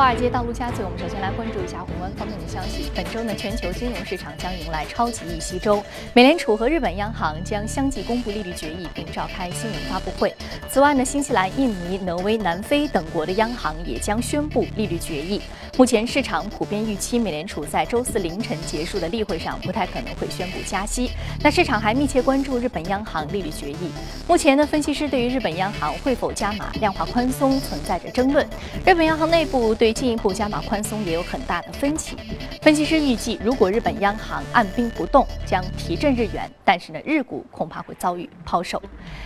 华尔街道陆家嘴，我们首先来关注一下宏观方面的消息。本周呢，全球金融市场将迎来超级议息周，美联储和日本央行将相继公布利率决议，并召开新闻发布会。此外呢，新西兰、印尼、挪威、南非等国的央行也将宣布利率决议。目前市场普遍预期，美联储在周四凌晨结束的例会上不太可能会宣布加息。那市场还密切关注日本央行利率决议。目前呢，分析师对于日本央行会否加码量化宽松存在着争论。日本央行内部对进一步加码宽松也有很大的分歧。分析师预计，如果日本央行按兵不动，将提振日元，但是呢，日股恐怕会遭遇抛售。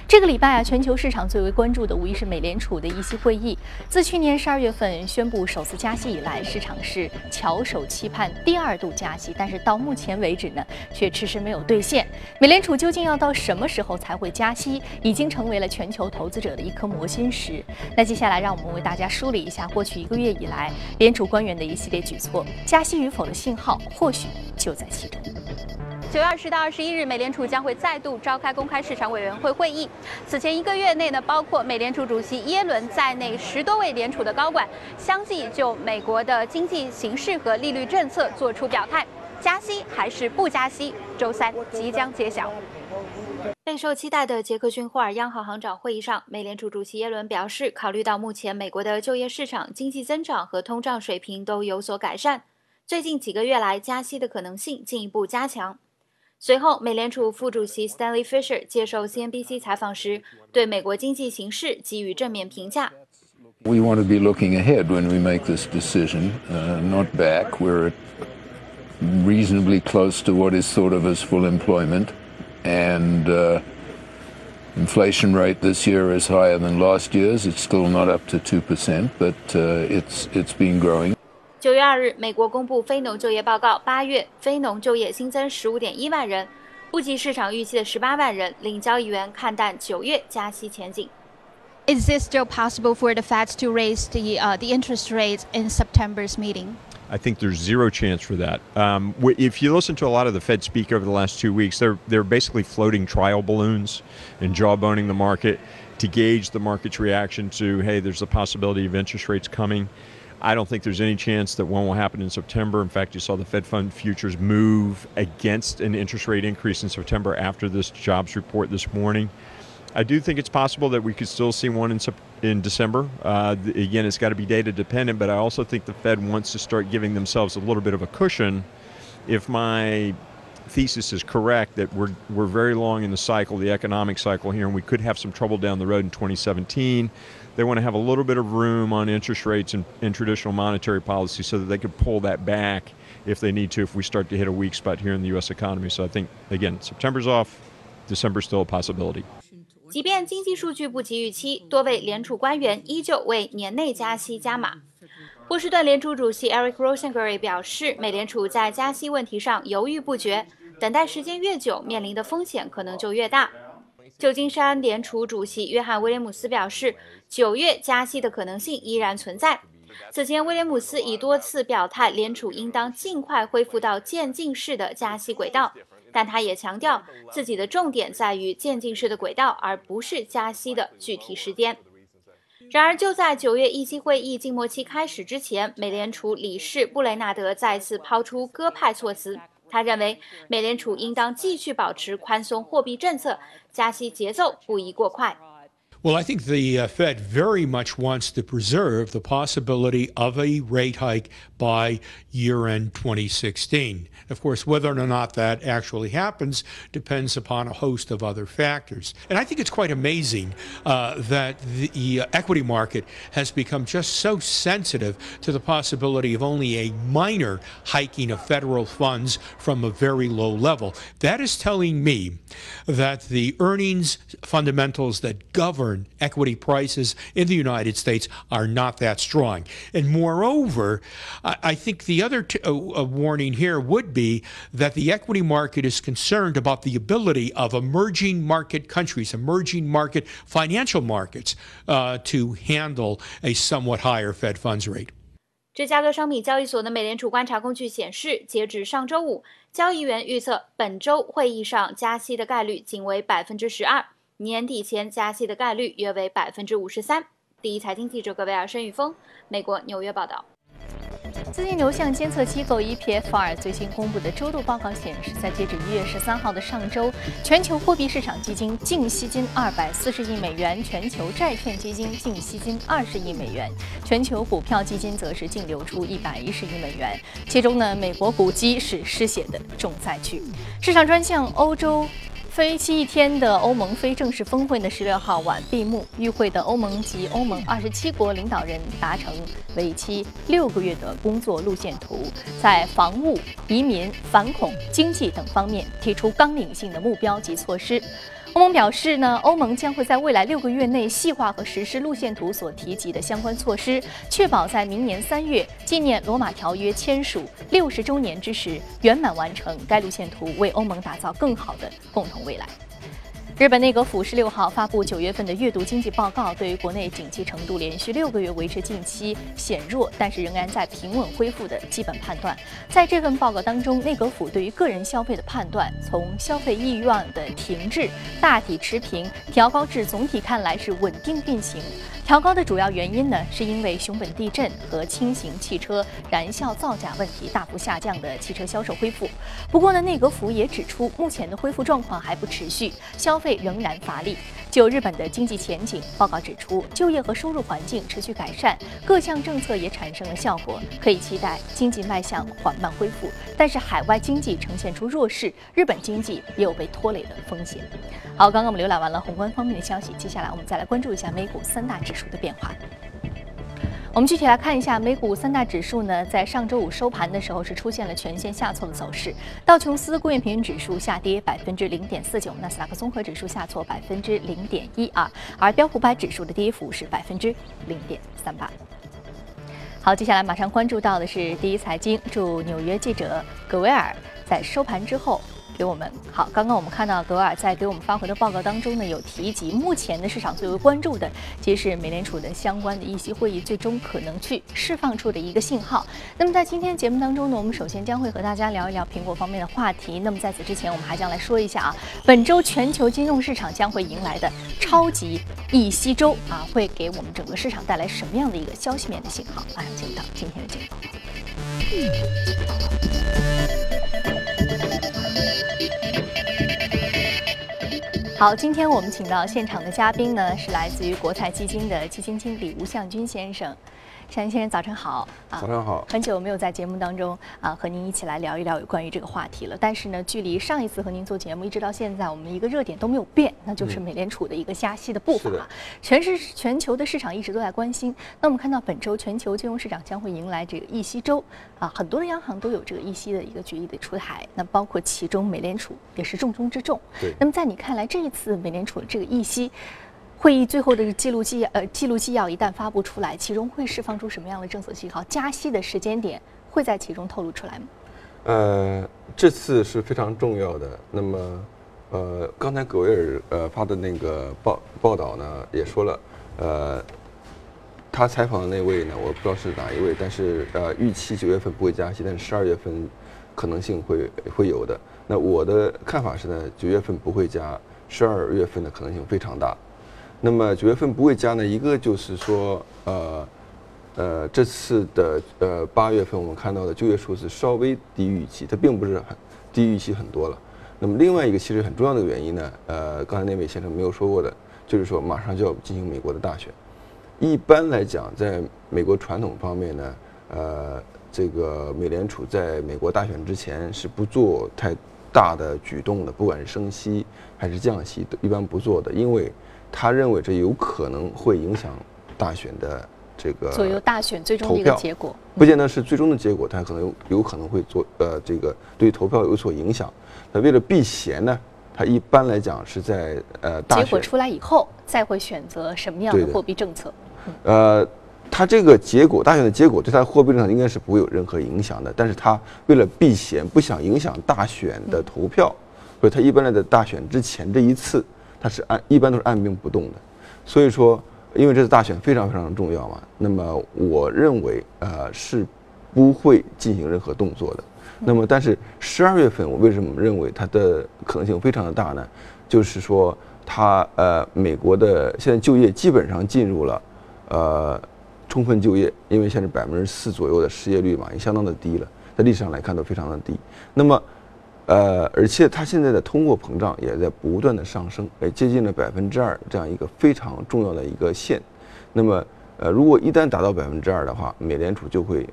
这个礼拜啊，全球市场最为关注的无疑是美联储的议息会议。自去年十二月份宣布首次加息以来，市场是翘首期盼第二度加息，但是到目前为止呢，却迟迟没有兑现。美联储究竟要到什么时候才会加息，已经成为了全球投资者的一颗魔心石。那接下来，让我们为大家梳理一下过去一个月以来联储官员的一系列举措，加息与否的信号或许就在其中。九月二十到二十一日，美联储将会再度召开公开市场委员会会议。此前一个月内呢，包括美联储主席耶伦在内十多位联储的高管，相继就美国的经济形势和利率政策做出表态，加息还是不加息，周三即将揭晓。备受期待的杰克逊霍尔央行行长会议上，美联储主席耶伦表示，考虑到目前美国的就业市场、经济增长和通胀水平都有所改善，最近几个月来加息的可能性进一步加强。随后，美联储副主席 Stanley Fisher 接受 CNBC 采访时，对美国经济形势给予正面评价。We want to be looking ahead when we make this decision, uh, not back. We're reasonably close to what is thought of as full employment. and uh, inflation rate this year is higher than last year's. It's still not up to two percent, but uh, it's it's been growing. 九月二日，美国公布非农就业报告，八月非农就业新增十五点一万人，不及市场预期的十八万人。领交易员看淡九月加息前景。Is it still possible for the Fed to raise the uh, the interest rates in September's meeting? I think there's zero chance for that. Um, if you listen to a lot of the Fed speak over the last two weeks, they're they're basically floating trial balloons and jawboning the market to gauge the market's reaction to hey, there's a possibility of interest rates coming. I don't think there's any chance that one will happen in September. In fact, you saw the Fed fund futures move against an interest rate increase in September after this jobs report this morning. I do think it's possible that we could still see one in in December. Uh, again, it's got to be data dependent, but I also think the Fed wants to start giving themselves a little bit of a cushion. If my thesis is correct that we're we're very long in the cycle, the economic cycle here, and we could have some trouble down the road in 2017. They want to have a little bit of room on interest rates and, and traditional monetary policy so that they could pull that back if they need to if we start to hit a weak spot here in the U.S. economy. So I think again, September's off, December's still a possibility. 即便经济数据不及预期，多位联储官员依旧为年内加息加码。波士顿联储主席 Eric Rosenberry 表示，美联储在加息问题上犹豫不决，等待时间越久，面临的风险可能就越大。 旧金山联储主席约翰威廉姆斯表示，九月加息的可能性依然存在。此前，威廉姆斯已多次表态，联储应当尽快恢复到渐进式的加息轨道。但他也强调，自己的重点在于渐进式的轨道，而不是加息的具体时间。然而，就在九月议息会议静默期开始之前，美联储理事布雷纳德再次抛出鸽派措辞。他认为，美联储应当继续保持宽松货币政策，加息节奏不宜过快。Well, I think the uh, Fed very much wants to preserve the possibility of a rate hike by year end 2016. Of course, whether or not that actually happens depends upon a host of other factors. And I think it's quite amazing uh, that the uh, equity market has become just so sensitive to the possibility of only a minor hiking of federal funds from a very low level. That is telling me that the earnings fundamentals that govern equity prices in the United States are not that strong. And moreover, I, think the other t- uh, warning here would be that the equity market is concerned about the ability of emerging market countries, emerging market financial markets, uh, to handle a somewhat higher Fed funds rate. 芝加哥商品交易所的美联储观察工具显示，截至上周五，交易员预测本周会议上加息的概率仅为百分之十二。 年底前加息的概率约为百分之五十三。第一财经记者葛维尔、申宇峰，美国纽约报道。资金流向监测机构 EPFR 最新公布的周度报告显示，在截止一月十三号的上周，全球货币市场基金净吸金二百四十亿美元，全球债券基金净吸金二十亿美元，全球股票基金则是净流出一百一十亿美元。其中呢，美国股基是失血的重灾区。市场专项欧洲。为期一天的欧盟非正式峰会呢，十六号晚闭幕。与会的欧盟及欧盟二十七国领导人达成为期六个月的工作路线图，在防务、移民、反恐、经济等方面提出纲领性的目标及措施。欧盟表示呢，欧盟将会在未来六个月内细化和实施路线图所提及的相关措施，确保在明年三月纪念罗马条约签署六十周年之时圆满完成该路线图，为欧盟打造更好的共同未来。日本内阁府十六号发布九月份的月度经济报告，对于国内景气程度连续六个月维持近期显弱，但是仍然在平稳恢复的基本判断。在这份报告当中，内阁府对于个人消费的判断，从消费意愿的停滞大体持平调高至总体看来是稳定运行。调高的主要原因呢，是因为熊本地震和轻型汽车燃效造假问题大幅下降的汽车销售恢复。不过呢，内阁府也指出，目前的恢复状况还不持续，消费仍然乏力。就日本的经济前景，报告指出，就业和收入环境持续改善，各项政策也产生了效果，可以期待经济迈向缓慢恢复。但是海外经济呈现出弱势，日本经济也有被拖累的风险。好，刚刚我们浏览完了宏观方面的消息，接下来我们再来关注一下美股三大指数的变化。我们具体来看一下美股三大指数呢，在上周五收盘的时候是出现了全线下挫的走势。道琼斯工业平均指数下跌百分之零点四九，纳斯达克综合指数下挫百分之零点一二，而标普百指数的跌幅是百分之零点三八。好，接下来马上关注到的是第一财经驻纽约记者葛维尔在收盘之后。给我们好，刚刚我们看到格尔在给我们发回的报告当中呢，有提及目前的市场最为关注的，其实是美联储的相关的议息会议最终可能去释放出的一个信号。那么在今天节目当中呢，我们首先将会和大家聊一聊苹果方面的话题。那么在此之前，我们还将来说一下啊，本周全球金融市场将会迎来的超级议息周啊，会给我们整个市场带来什么样的一个消息面的信号？马上进入到今天的节目。好，今天我们请到现场的嘉宾呢，是来自于国泰基金的基金经理吴向军先生。向先生，早晨好啊！早上好，很久没有在节目当中啊和您一起来聊一聊有关于这个话题了。但是呢，距离上一次和您做节目一直到现在，我们一个热点都没有变，那就是美联储的一个加息的步伐。全市全球的市场一直都在关心。那我们看到本周全球金融市场将会迎来这个议息周啊，很多的央行都有这个议息的一个决议的出台。那包括其中美联储也是重中之重。对。那么在你看来，这一次美联储这个议息？会议最后的记录纪呃记录纪要一旦发布出来，其中会释放出什么样的政策信号？加息的时间点会在其中透露出来吗？呃，这次是非常重要的。那么，呃，刚才葛维尔呃发的那个报报道呢，也说了，呃，他采访的那位呢，我不知道是哪一位，但是呃，预期九月份不会加息，但是十二月份可能性会会有的。那我的看法是呢，九月份不会加，十二月份的可能性非常大。那么九月份不会加呢？一个就是说，呃，呃，这次的呃八月份我们看到的就业数字稍微低于预期，它并不是很低预期很多了。那么另外一个其实很重要的原因呢，呃，刚才那位先生没有说过的，就是说马上就要进行美国的大选。一般来讲，在美国传统方面呢，呃，这个美联储在美国大选之前是不做太大的举动的，不管是升息还是降息，都一般不做的，因为。他认为这有可能会影响大选的这个左右大选最终的一个结果，不见得是最终的结果，他可能有有可能会做呃这个对投票有所影响。那为了避嫌呢，他一般来讲是在呃大结果出来以后再会选择什么样的货币政策。呃，他这个结果大选的结果对他货币政策应该是不会有任何影响的，但是他为了避嫌，不想影响大选的投票，所以他一般来在大选之前这一次。它是按一般都是按兵不动的，所以说，因为这次大选非常非常重要嘛，那么我认为呃是不会进行任何动作的。那么，但是十二月份我为什么认为它的可能性非常的大呢？就是说，它呃美国的现在就业基本上进入了呃充分就业，因为现在百分之四左右的失业率嘛，也相当的低了，在历史上来看都非常的低。那么，呃，而且它现在的通货膨胀也在不断的上升，也，接近了百分之二这样一个非常重要的一个线。那么，呃，如果一旦达到百分之二的话，美联储就会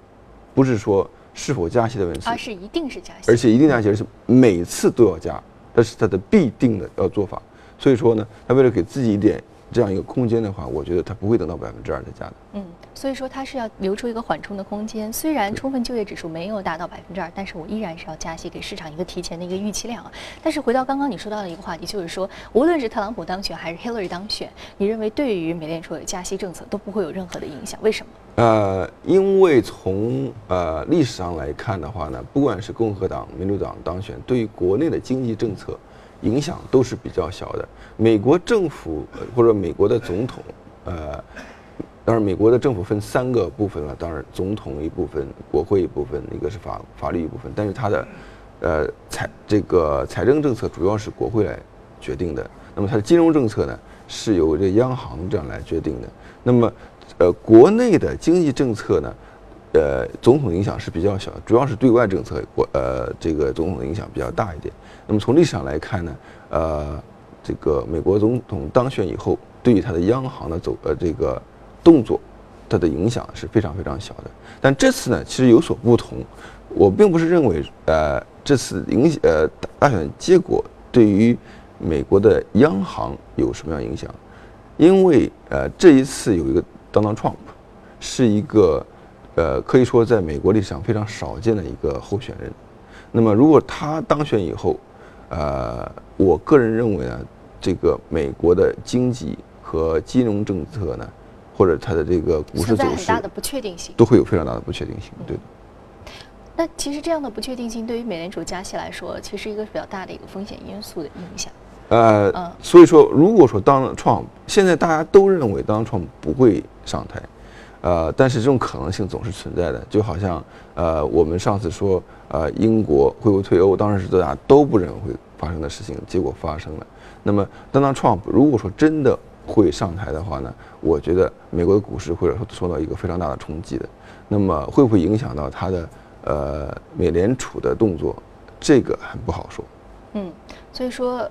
不是说是否加息的问题，而是一定是加息，而且一定加息，而且每次都要加，这是它的必定的要做法。所以说呢，他为了给自己一点。这样一个空间的话，我觉得它不会等到百分之二的价格。嗯，所以说它是要留出一个缓冲的空间。虽然充分就业指数没有达到百分之二，但是我依然是要加息，给市场一个提前的一个预期量啊。但是回到刚刚你说到的一个话题，就是说，无论是特朗普当选还是 Hillary 当选，你认为对于美联储的加息政策都不会有任何的影响？为什么？呃，因为从呃历史上来看的话呢，不管是共和党、民主党当选，对于国内的经济政策。影响都是比较小的。美国政府或者美国的总统，呃，当然美国的政府分三个部分了，当然总统一部分，国会一部分，一个是法法律一部分。但是它的，呃，财这个财政政策主要是国会来决定的。那么它的金融政策呢，是由这央行这样来决定的。那么，呃，国内的经济政策呢？呃，总统影响是比较小，主要是对外政策，国呃这个总统的影响比较大一点。那么从历史上来看呢，呃，这个美国总统当选以后，对于他的央行的走呃这个动作，它的影响是非常非常小的。但这次呢，其实有所不同。我并不是认为呃这次影呃大选结果对于美国的央行有什么样影响，因为呃这一次有一个 Donald Trump 是一个。呃，可以说在美国历史上非常少见的一个候选人。那么，如果他当选以后，呃，我个人认为呢，这个美国的经济和金融政策呢，或者它的这个股市走势，很大的不确定性，都会有非常大的不确定性。对。那其实这样的不确定性对于美联储加息来说，其实一个比较大的一个风险因素的影响。呃，所以说，如果说当创现在大家都认为当创不会上台。呃，但是这种可能性总是存在的，就好像呃，我们上次说呃，英国会不会退欧，当时是大家都不认为会发生的事情，结果发生了。那么，当当 Trump 如果说真的会上台的话呢，我觉得美国的股市或者说受到一个非常大的冲击的。那么，会不会影响到他的呃美联储的动作，这个很不好说。嗯，所以说。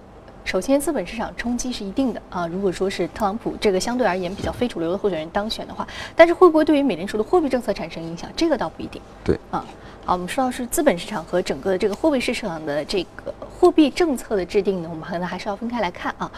首先，资本市场冲击是一定的啊。如果说是特朗普这个相对而言比较非主流的候选人当选的话，但是会不会对于美联储的货币政策产生影响，这个倒不一定。对啊，好，我们说到是资本市场和整个的这个货币市场的这个货币政策的制定呢，我们可能还是要分开来看啊。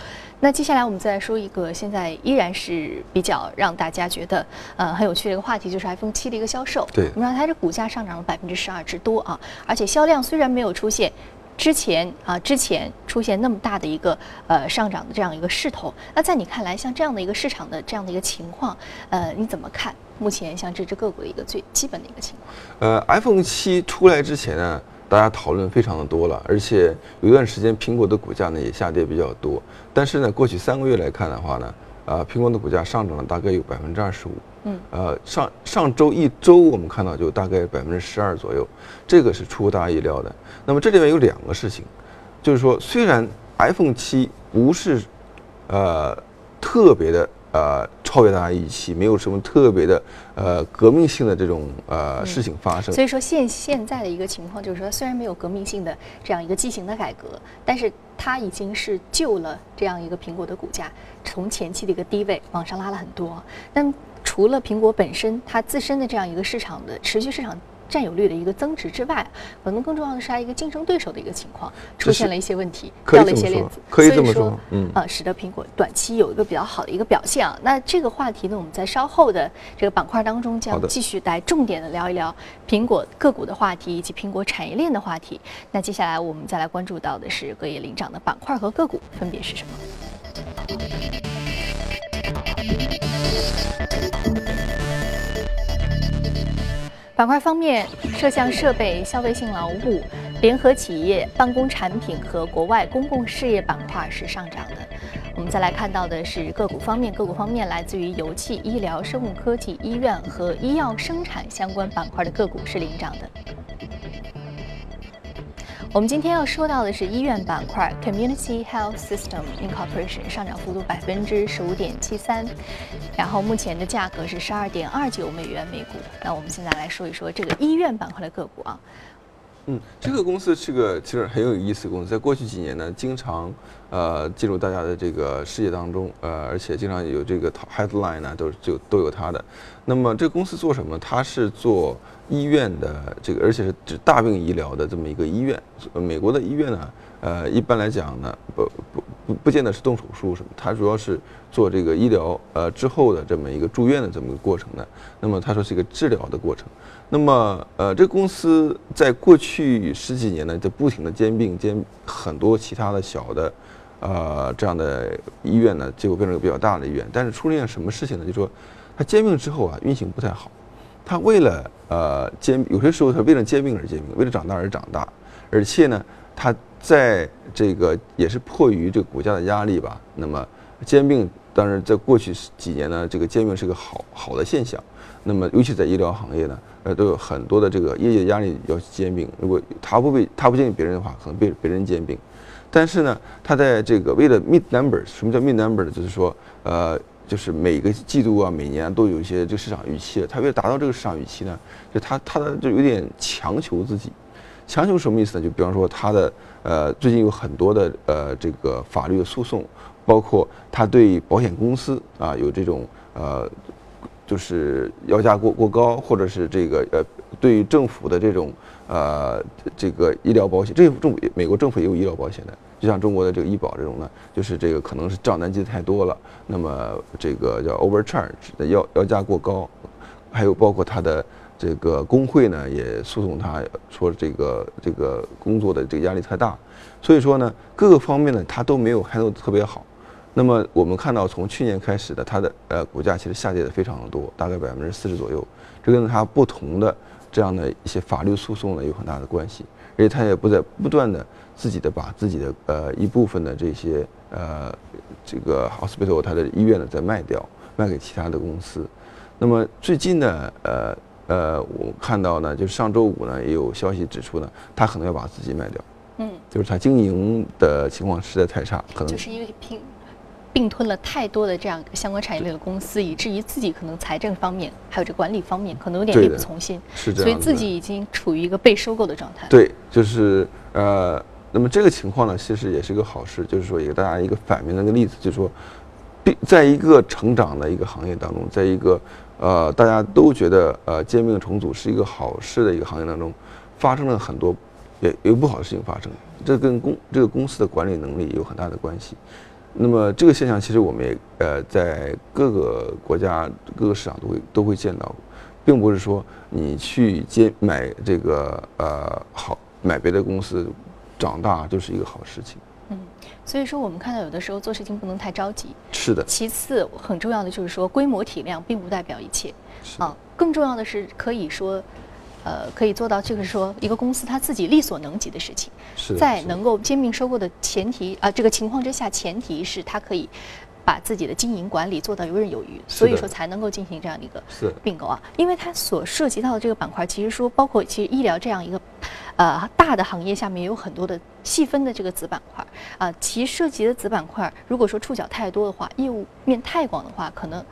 那接下来我们再来说一个现在依然是比较让大家觉得呃很有趣的一个话题，就是 iPhone 七的一个销售。对，我们说它的股价上涨了百分之十二之多啊，而且销量虽然没有出现。之前啊，之前出现那么大的一个呃上涨的这样一个势头，那在你看来，像这样的一个市场的这样的一个情况，呃，你怎么看？目前像这只个股的一个最基本的一个情况。呃，iPhone 七出来之前呢，大家讨论非常的多了，而且有一段时间苹果的股价呢也下跌比较多。但是呢，过去三个月来看的话呢，啊，苹果的股价上涨了大概有百分之二十五。嗯，呃，上上周一周我们看到就大概百分之十二左右，这个是出乎大家意料的。那么这里面有两个事情，就是说虽然 iPhone 七不是，呃，特别的呃超越大家预期，没有什么特别的呃革命性的这种呃事情发生。所以说现现在的一个情况就是说，虽然没有革命性的这样一个畸形的改革，但是它已经是救了这样一个苹果的股价从前期的一个低位往上拉了很多。但除了苹果本身它自身的这样一个市场的持续市场占有率的一个增值之外，可能更重要的是它一个竞争对手的一个情况出现了一些问题，掉了一些链子，可以这么说，嗯，呃，使得苹果短期有一个比较好的一个表现啊。那这个话题呢，我们在稍后的这个板块当中将继续来重点的聊一聊苹果个股的话题以及苹果产业链的话题。那接下来我们再来关注到的是各业领涨的板块和个股分别是什么？板块方面，摄像设备、消费性劳务、联合企业、办公产品和国外公共事业板块是上涨的。我们再来看到的是个股方面，个股方面来自于油气、医疗、生物科技、医院和医药生产相关板块的个股是领涨的。我们今天要说到的是医院板块，Community Health System Incorporation 上涨幅度百分之十五点七三，然后目前的价格是十二点二九美元每股。那我们现在来说一说这个医院板块的个股啊。嗯，这个公司是个其实很有意思的公司，在过去几年呢，经常呃进入大家的这个视野当中，呃，而且经常有这个 headline 呢，都就都有它的。那么这个公司做什么？它是做医院的这个，而且是指大病医疗的这么一个医院。美国的医院呢，呃，一般来讲呢，不不不不见得是动手术什么，它主要是做这个医疗呃之后的这么一个住院的这么个过程的。那么他说是一个治疗的过程。那么，呃，这个公司在过去十几年呢，在不停的兼并兼很多其他的小的，呃，这样的医院呢，结果变成个比较大的医院。但是出现什么事情呢？就是说，它兼并之后啊，运行不太好。他为了呃兼，有些时候他为了兼并而兼并，为了长大而长大，而且呢，他在这个也是迫于这个股价的压力吧。那么兼并，当然在过去几年呢，这个兼并是个好好的现象。那么尤其在医疗行业呢。呃，都有很多的这个业绩压力要兼并。如果他不被他不兼并别人的话，可能被别人兼并。但是呢，他在这个为了 meet number，什么叫 meet number 呢就是说，呃，就是每个季度啊，每年都有一些这个市场预期。他为了达到这个市场预期呢，就他他的就有点强求自己。强求什么意思呢？就比方说他的呃，最近有很多的呃这个法律的诉讼，包括他对保险公司啊有这种呃。就是要价过过高，或者是这个呃，对于政府的这种呃这个医疗保险，这政府美国政府也有医疗保险的，就像中国的这个医保这种呢，就是这个可能是账单记得太多了，那么这个叫 overcharge 的要要价过高，还有包括他的这个工会呢也诉讼他说这个这个工作的这个压力太大，所以说呢各个方面呢他都没有 handle 特别好。那么我们看到，从去年开始的它的呃股价其实下跌的非常的多，大概百分之四十左右。这跟它不同的这样的一些法律诉讼呢有很大的关系，而且它也不在不断的自己的把自己的呃一部分的这些呃这个 hospital 它的医院呢再卖掉，卖给其他的公司。那么最近呢，呃呃，我看到呢，就是上周五呢也有消息指出呢，他可能要把自己卖掉。嗯，就是他经营的情况实在太差，可能就是因为拼。并吞了太多的这样相关产业类的公司，以至于自己可能财政方面还有这管理方面可能有点力不从心，是这样，所以自己已经处于一个被收购的状态。对，就是呃，那么这个情况呢，其实也是一个好事，就是说也给大家一个反面的一个例子，就是说，并在一个成长的一个行业当中，在一个呃大家都觉得呃兼并重组是一个好事的一个行业当中，发生了很多也有不好的事情发生，这跟公这个公司的管理能力有很大的关系。那么这个现象其实我们也呃在各个国家各个市场都会都会见到，并不是说你去接买这个呃好买别的公司长大就是一个好事情。嗯，所以说我们看到有的时候做事情不能太着急。是的。其次很重要的就是说规模体量并不代表一切。啊，更重要的是可以说。呃，可以做到，就是说，一个公司它自己力所能及的事情，是在能够兼并收购的前提啊，这个情况之下，前提是它可以把自己的经营管理做到游刃有余，所以说才能够进行这样的一个并购啊。因为它所涉及到的这个板块，其实说包括其实医疗这样一个呃大的行业下面有很多的细分的这个子板块啊，其涉及的子板块，如果说触角太多的话，业务面太广的话，可能。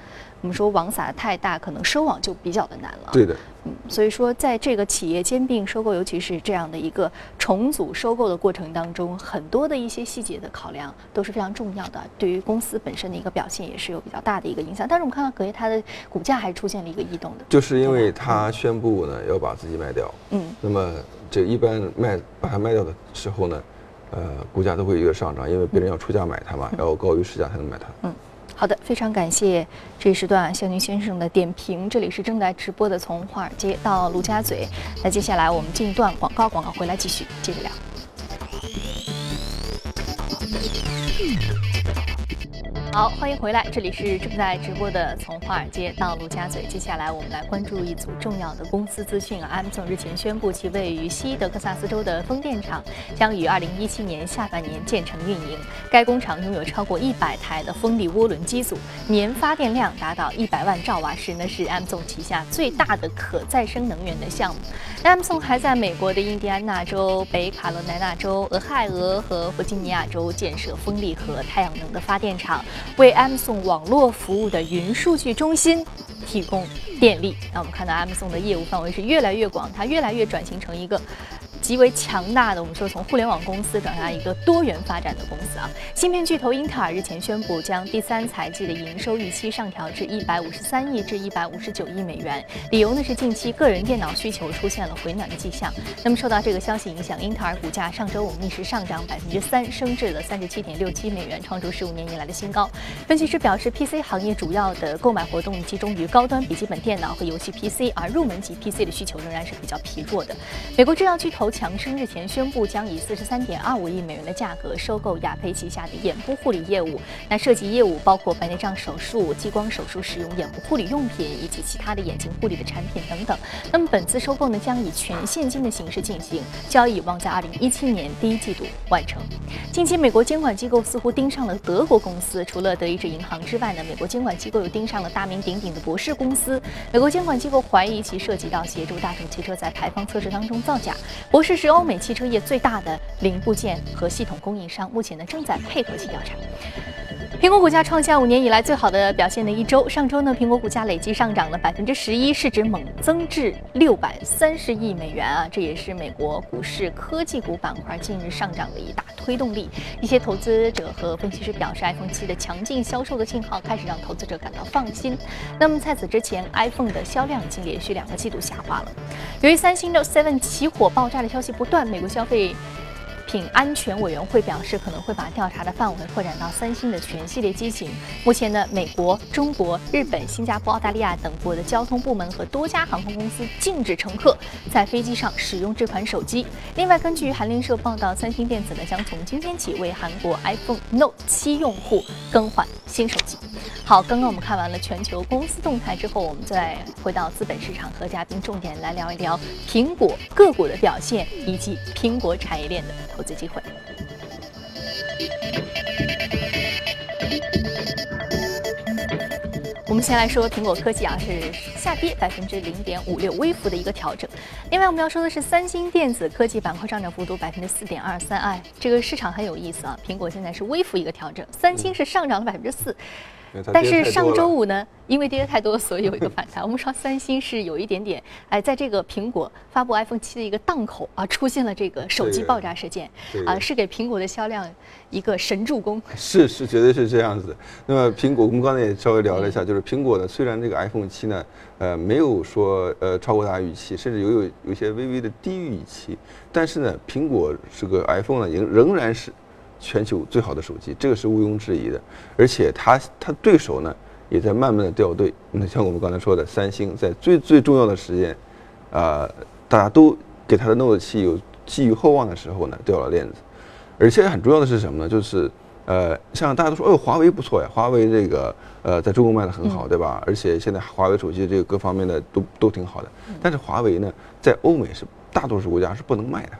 我们说网撒的太大，可能收网就比较的难了。对的，嗯，所以说在这个企业兼并收购，尤其是这样的一个重组收购的过程当中，很多的一些细节的考量都是非常重要的，对于公司本身的一个表现也是有比较大的一个影响。但是我们看到隔夜它的股价还是出现了一个异动的，就是因为它宣布呢要把自己卖掉。嗯，那么这一般卖把它卖掉的时候呢，呃，股价都会一个上涨，因为别人要出价买它嘛，要高于市价才能买它。嗯。好的，非常感谢这时段向宁先生的点评。这里是正在直播的，从华尔街到陆家嘴。那接下来我们进一段广告，广告回来继续接着聊。好，欢迎回来，这里是正在直播的从华尔街到陆家嘴。接下来我们来关注一组重要的公司资讯。Amazon 日前宣布，其位于西德克萨斯州的风电场将于2017年下半年建成运营。该工厂拥有超过100台的风力涡轮机组，年发电量达到100万兆瓦时，呢是 Amazon 旗下最大的可再生能源的项目。Amazon 还在美国的印第安纳州、北卡罗来纳州、俄亥俄和弗吉尼亚州建设风力和太阳能的发电厂。为 Amazon 网络服务的云数据中心提供电力。那我们看到 Amazon 的业务范围是越来越广，它越来越转型成一个。极为强大的，我们说从互联网公司转向一个多元发展的公司啊。芯片巨头英特尔日前宣布，将第三财季的营收预期上调至一百五十三亿至一百五十九亿美元，理由呢是近期个人电脑需求出现了回暖的迹象。那么受到这个消息影响，英特尔股价上周五逆势上涨百分之三，升至了三十七点六七美元，创出十五年以来的新高。分析师表示，PC 行业主要的购买活动集中于高端笔记本电脑和游戏 PC，而入门级 PC 的需求仍然是比较疲弱的。美国制药巨头。强生日前宣布，将以四十三点二五亿美元的价格收购雅培旗下的眼部护理业务。那涉及业务包括白内障手术、激光手术使用眼部护理用品以及其他的眼睛护理的产品等等。那么本次收购呢，将以全现金的形式进行交易有，望在二零一七年第一季度完成。近期，美国监管机构似乎盯上了德国公司，除了德意志银行之外呢，美国监管机构又盯上了大名鼎鼎的博士公司。美国监管机构怀疑其涉及到协助大众汽车在排放测试当中造假。博士这是欧美汽车业最大的零部件和系统供应商，目前呢正在配合其调查。苹果股价创下五年以来最好的表现的一周。上周呢，苹果股价累计上涨了百分之十一，市值猛增至六百三十亿美元啊！这也是美国股市科技股板块近日上涨的一大推动力。一些投资者和分析师表示，iPhone 七的强劲销售的信号开始让投资者感到放心。那么在此之前，iPhone 的销量已经连续两个季度下滑了。由于三星 Note 7起火爆炸的消息不断，美国消费。品安全委员会表示，可能会把调查的范围扩展到三星的全系列机型。目前呢，美国、中国、日本、新加坡、澳大利亚等国的交通部门和多家航空公司禁止乘客在飞机上使用这款手机。另外，根据韩联社报道，三星电子呢将从今天起为韩国 iPhone Note 7用户更换新手机。好，刚刚我们看完了全球公司动态之后，我们再回到资本市场，和嘉宾重点来聊一聊苹果个股的表现以及苹果产业链的。投资机会。我们先来说苹果科技啊，是下跌百分之零点五六，微幅的一个调整。另外我们要说的是三星电子科技板块上涨幅度百分之四点二三，哎，这个市场很有意思啊。苹果现在是微幅一个调整，三星是上涨了百分之四。但是上周五呢，因为跌太多，所以有一个反弹。我们说三星是有一点点，哎，在这个苹果发布 iPhone 七的一个档口啊，出现了这个手机爆炸事件，啊，是给苹果的销量一个神助攻。是是，绝对是这样子。那么苹果，我们刚才也稍微聊了一下，就是苹果呢，虽然这个 iPhone 七呢，呃，没有说呃超过大家预期，甚至有有有些微微的低于预期，但是呢，苹果这个 iPhone 呢，仍仍然是。全球最好的手机，这个是毋庸置疑的，而且它它对手呢也在慢慢的掉队。那像我们刚才说的，三星在最最重要的时间，啊，大家都给它的 Note 七有寄予厚望的时候呢，掉了链子。而且很重要的是什么呢？就是呃，像大家都说，哦，华为不错呀，华为这个呃在中国卖的很好，对吧？而且现在华为手机这个各方面的都都挺好的。但是华为呢，在欧美是大多数国家是不能卖的，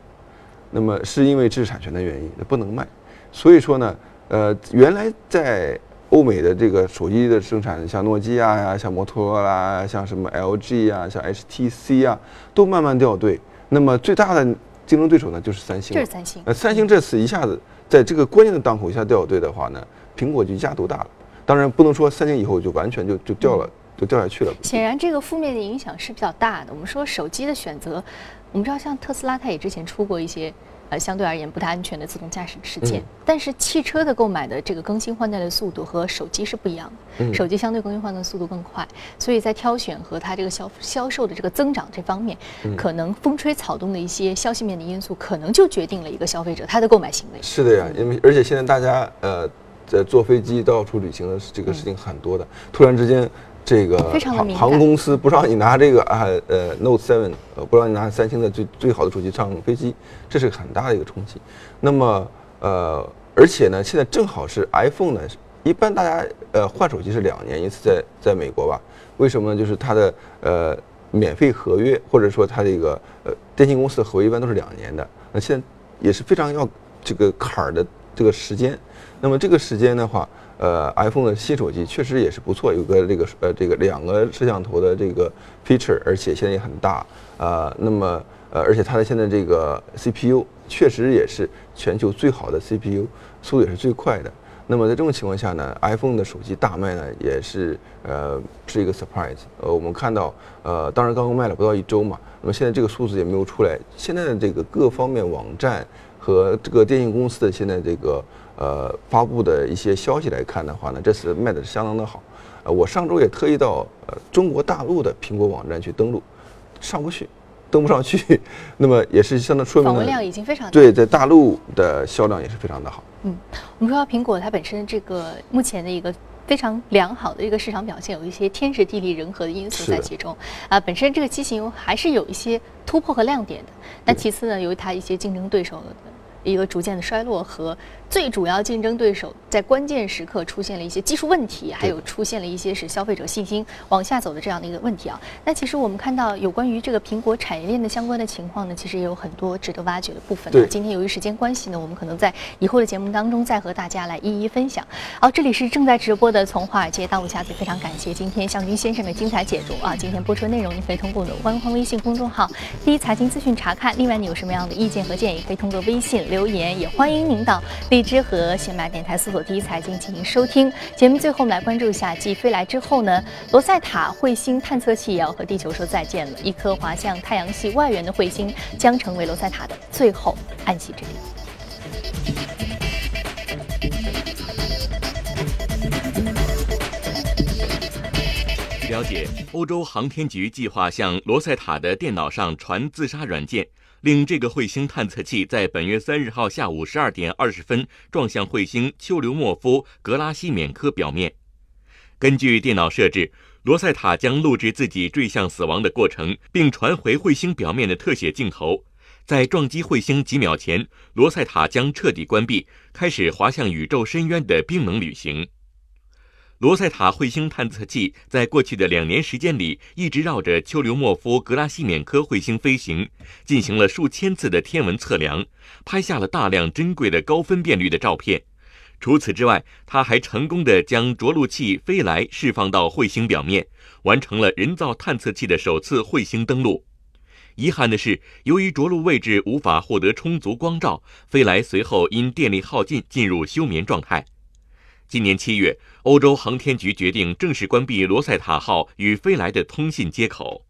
那么是因为知识产权的原因，不能卖。所以说呢，呃，原来在欧美的这个手机的生产，像诺基亚呀、像摩托罗拉、像什么 LG 啊、像 HTC 啊，都慢慢掉队。那么最大的竞争对手呢，就是三星。就是三星。呃，三星这次一下子在这个关键的档口一下掉队的话呢，苹果就一家独大了。当然不能说三星以后就完全就就掉了，就掉下去了。显然这个负面的影响是比较大的。我们说手机的选择，我们知道像特斯拉，它也之前出过一些。呃，相对而言不太安全的自动驾驶事件，但是汽车的购买的这个更新换代的速度和手机是不一样的，手机相对更新换代速度更快，所以在挑选和它这个销销售的这个增长这方面，可能风吹草动的一些消息面的因素，可能就决定了一个消费者他的购买行为。是的呀，因为而且现在大家呃在坐飞机到处旅行的这个事情很多的，突然之间。这个航航空公司不让你拿这个啊呃 Note Seven，不让你拿三星的最最好的手机上飞机，这是很大的一个冲击。那么呃而且呢，现在正好是 iPhone 呢一般大家呃换手机是两年一次，在在美国吧？为什么呢？就是它的呃免费合约或者说它这个呃电信公司的合约一般都是两年的。那现在也是非常要这个坎儿的这个时间。那么这个时间的话，呃，iPhone 的新手机确实也是不错，有个这个呃这个两个摄像头的这个 feature，而且现在也很大啊。那么呃，而且它的现在这个 CPU 确实也是全球最好的 CPU，速度也是最快的。那么在这种情况下呢，iPhone 的手机大卖呢，也是呃是一个 surprise。呃，我们看到呃，当然刚刚卖了不到一周嘛，那么现在这个数字也没有出来。现在的这个各方面网站和这个电信公司的现在这个呃发布的一些消息来看的话呢，这次卖的是相当的好。呃，我上周也特意到呃中国大陆的苹果网站去登录，上不去。登不上去，那么也是相当说明访问量已经非常大。对，在大陆的销量也是非常的好。嗯，我们说到苹果它本身这个目前的一个非常良好的一个市场表现，有一些天时地利人和的因素在其中啊。本身这个机型还是有一些突破和亮点的。那其次呢，由于它一些竞争对手的一个逐渐的衰落和。最主要竞争对手在关键时刻出现了一些技术问题，还有出现了一些使消费者信心往下走的这样的一个问题啊。那其实我们看到有关于这个苹果产业链的相关的情况呢，其实也有很多值得挖掘的部分。今天由于时间关系呢，我们可能在以后的节目当中再和大家来一一分享。好，这里是正在直播的《从华尔街到陆家嘴》，非常感谢今天向军先生的精彩解读啊！今天播出的内容你可以通过我们的官方微信公众号“第一财经资讯”查看。另外，你有什么样的意见和建议，可以通过微信留言，也欢迎您到。荔枝和喜马电台搜索“第一财经”进行收听。节目最后，我们来关注一下，继飞来之后呢，罗塞塔彗星探测器也要和地球说再见了。一颗滑向太阳系外缘的彗星将成为罗塞塔的最后安息之地。了解，欧洲航天局计划向罗塞塔的电脑上传自杀软件。令这个彗星探测器在本月三日号下午十二点二十分撞向彗星丘留莫夫格拉西缅科表面。根据电脑设置，罗塞塔将录制自己坠向死亡的过程，并传回彗星表面的特写镜头。在撞击彗星几秒前，罗塞塔将彻底关闭，开始滑向宇宙深渊的冰冷旅行。罗塞塔彗星探测器在过去的两年时间里，一直绕着丘留莫夫格拉西缅科彗星飞行，进行了数千次的天文测量，拍下了大量珍贵的高分辨率的照片。除此之外，它还成功的将着陆器飞来释放到彗星表面，完成了人造探测器的首次彗星登陆。遗憾的是，由于着陆位置无法获得充足光照，飞来随后因电力耗尽进入休眠状态。今年七月，欧洲航天局决定正式关闭罗塞塔号与飞来的通信接口。